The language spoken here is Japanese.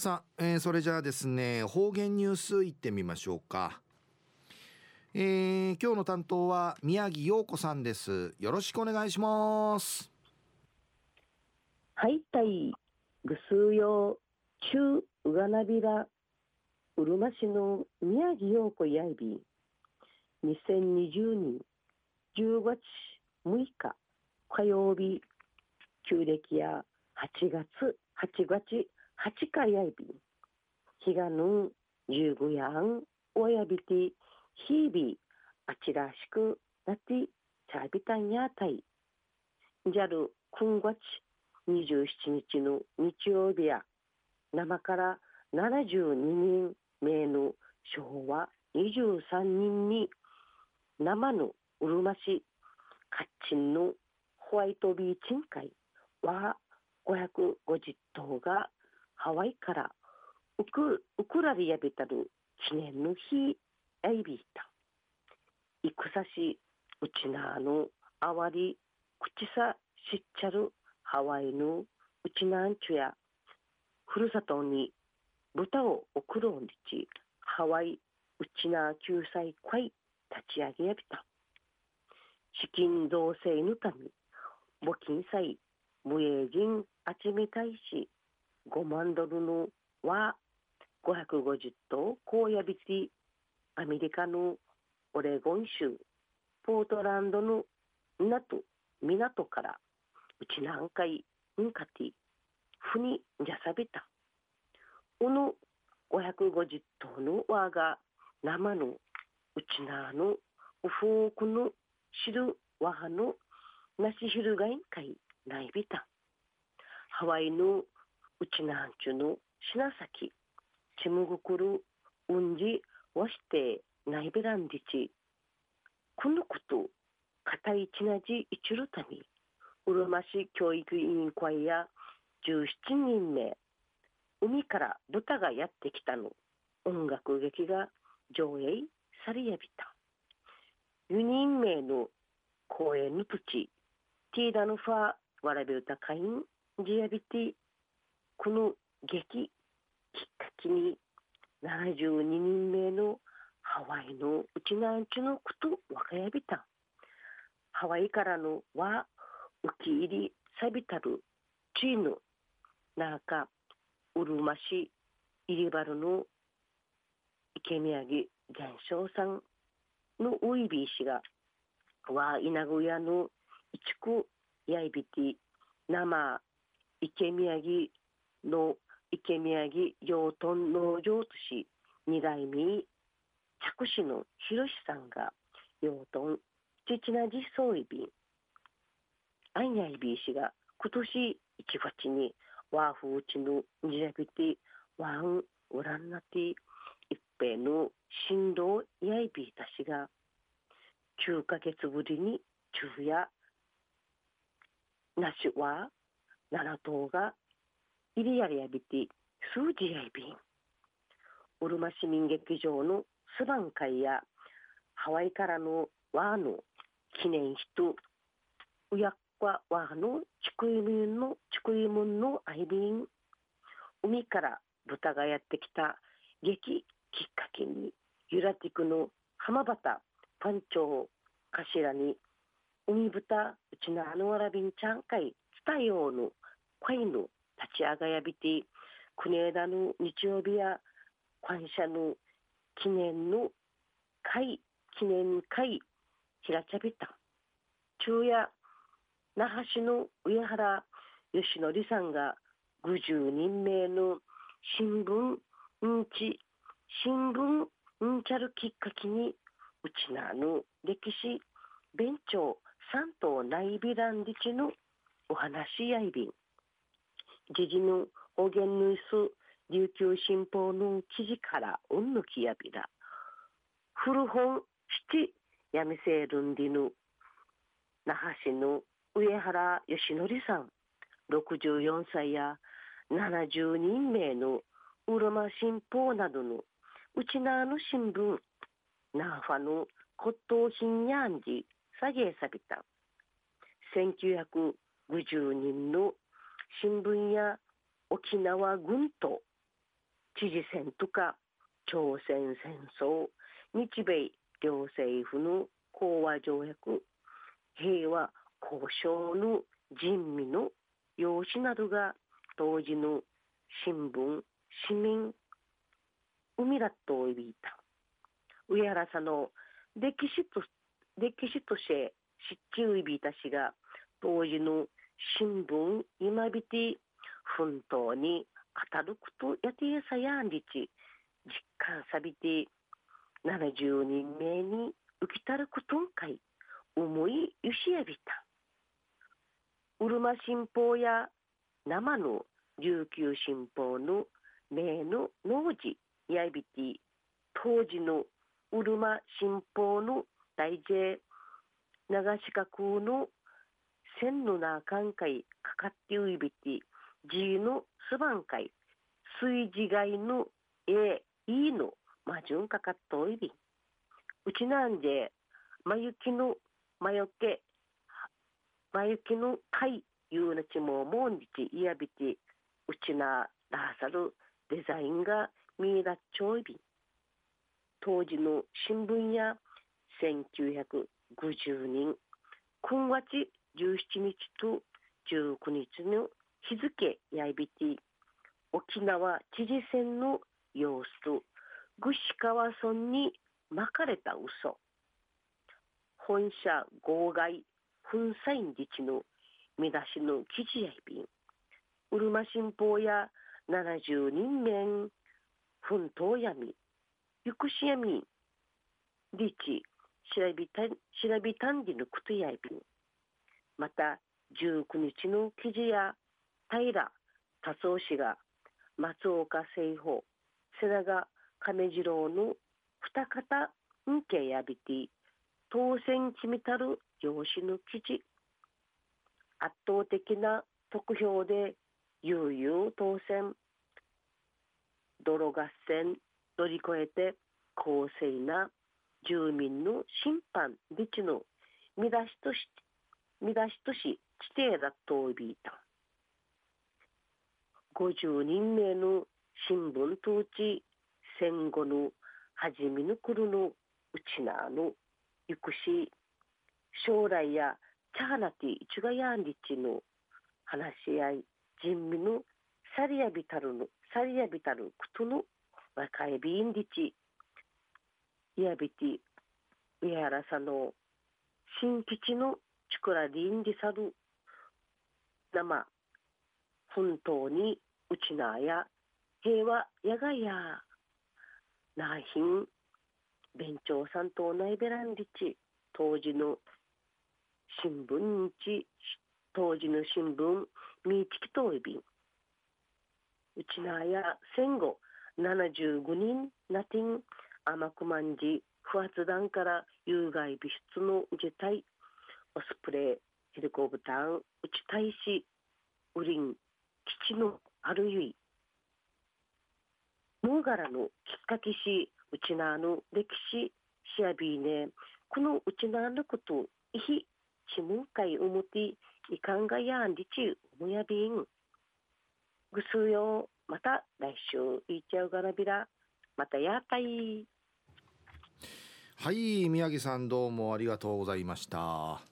さあ、えー、それじゃあですね方言ニュースいってみましょうか。えー、今日の担当は宮城陽子さんです。よろしくお願いします。はいたいぐすうよ中うがなびらうるま市の宮城陽子やいび。2020年10月6日火曜日旧暦や8月8月8回やいび日がぬん十五やんおやびて日々あちらしくなってちゃびたんやたい。じゃる今月27日の日曜日や生から72人名の昭和23人に生のうるま市カッチンのホワイトビーチン会は550頭がハワイからウクウクラリやびたる記念の日やいびいた。いくさしうちなあのあわり口さしっちゃるハワイのうちなんちゅやふるさとに豚を送ろうにちハワイうちな救済会立ち上げやびた。資金造成のため募金祭無営人集めたいし5万ドルのは550頭荒野ビティアメリカのオレゴン州ポートランドの港港からうち南海んかてふにじゃさびた。おの550頭の輪が生のうちなのうふうくの知るわはのなしひるがいんかいないびた。ハワイのちなんちゅの品崎ちむぐくるうんじわしてないべらんりちこのことかたいちなじいちるためうるま市教育委員会や17人目。海から豚がやってきたの。音楽劇が上映されやびた。4人名の公演の土地ティーダのファーわらび歌会員ジアビティ。この劇きっかけに72人目のハワイのうちなんちのことわかやびた。ハワイからのは受け入りさびたるチーヌなんかうるま市入りバルの池宮城伝承さんのウイビー氏がは稲小屋の一区やいびて生池宮城の池宮城養豚農場都市二代目着手の広さんが養豚父なじそういびん。あんやいびいしが今年1月にワーフーチのにやびてワンウランナティ一平の振動やいびいたしが9ヶ月ぶりに昼夜なしは7頭がイリアリアビティスージアイビンうるま市民劇場のスバン会やハワイからのワーの記念碑うやっかワーのチクイムンのチクイムンのアイビン海から豚がやってきた劇きっかけにユラティクの浜端パンチョウ頭に海豚うちのあのわらびんちゃんかい伝えようの恋のち上がやびて国枝の日曜日や感謝の記念の会記念会平茶びた。昼夜那覇市の上原義則さんが50人名の新聞うんち新聞うんちゃるきっかけにうちなの歴史弁長三島内ビランディチのお話やいびん時事の方言ニュース琉球新報の記事からうんぬきやびら古本七やみせるんりぬ。那覇市の上原義則さん。64歳や70人名のうるま新報などの。うちなの新聞。ナーファの骨董品やんじ下げさびた。1950人の新聞や沖縄軍と知事選とか朝鮮戦争日米両政府の講和条約平和交渉の人民の用紙などが当時の新聞市民海らといびいた。上原さんの歴史と歴史として知っちういびたしが当時の新聞今びて奮闘に当たることやてやさやんりち。実感さびて70人目に浮きたることんかい。思いゆしやびた。うるま新報や生の琉球新報の名の農事。やびて当時のうるま新報の大 J 長四角の千のなかんかいかかってういびてじのすばんかい水地いのえいいのまじゅんかかっといびうちなんでまゆきのまよけまゆきのかいいうなちももんじちいやびてうちならさるデザインが見らっちょいび当時の新聞や1950人今月17日と19日の日付やいびて沖縄知事選の様子と串川村に巻かれた嘘。本社号外粉砕自治の見出しの記事やいびん。うるま新報や70人面奮闘闇。ゆくし闇理地調べた調べたんじのことやいびん。また19日の記事や平達夫氏が松岡聖保瀬長亀次郎の二方んけやびて当選決めたる養子の記事。圧倒的な得票で悠々当選。泥合戦乗り越えて公正な住民の審判立地の見出しとして見出しとし地底だとびいた。50人目の新聞統治戦後の初めの頃のうちなのゆくし将来やチャーナティチュガヤンリチの話し合い人民のサリアビタルのサリアビタルクトの若いビンリチ。イヤビティウェアラサの新基地のチクラリンディサル生本当にうちなや平和やがやなひん弁長さんとないべらんりち当時の新聞日当時の新聞みちきといびん。うちなや戦後75人なてん甘くまんじ不発弾から有害物質の自体オスプレイヘリコプターうち大使ウリン基地のあるゆいムーガラのきっかけしうちなの歴史しやびねこのうちなのこといひちむんかいおもていかんがやんりちむやびん。ぐすよまた来週いっちゃうがらびらまたやったい。はい宮城さんどうもありがとうございました。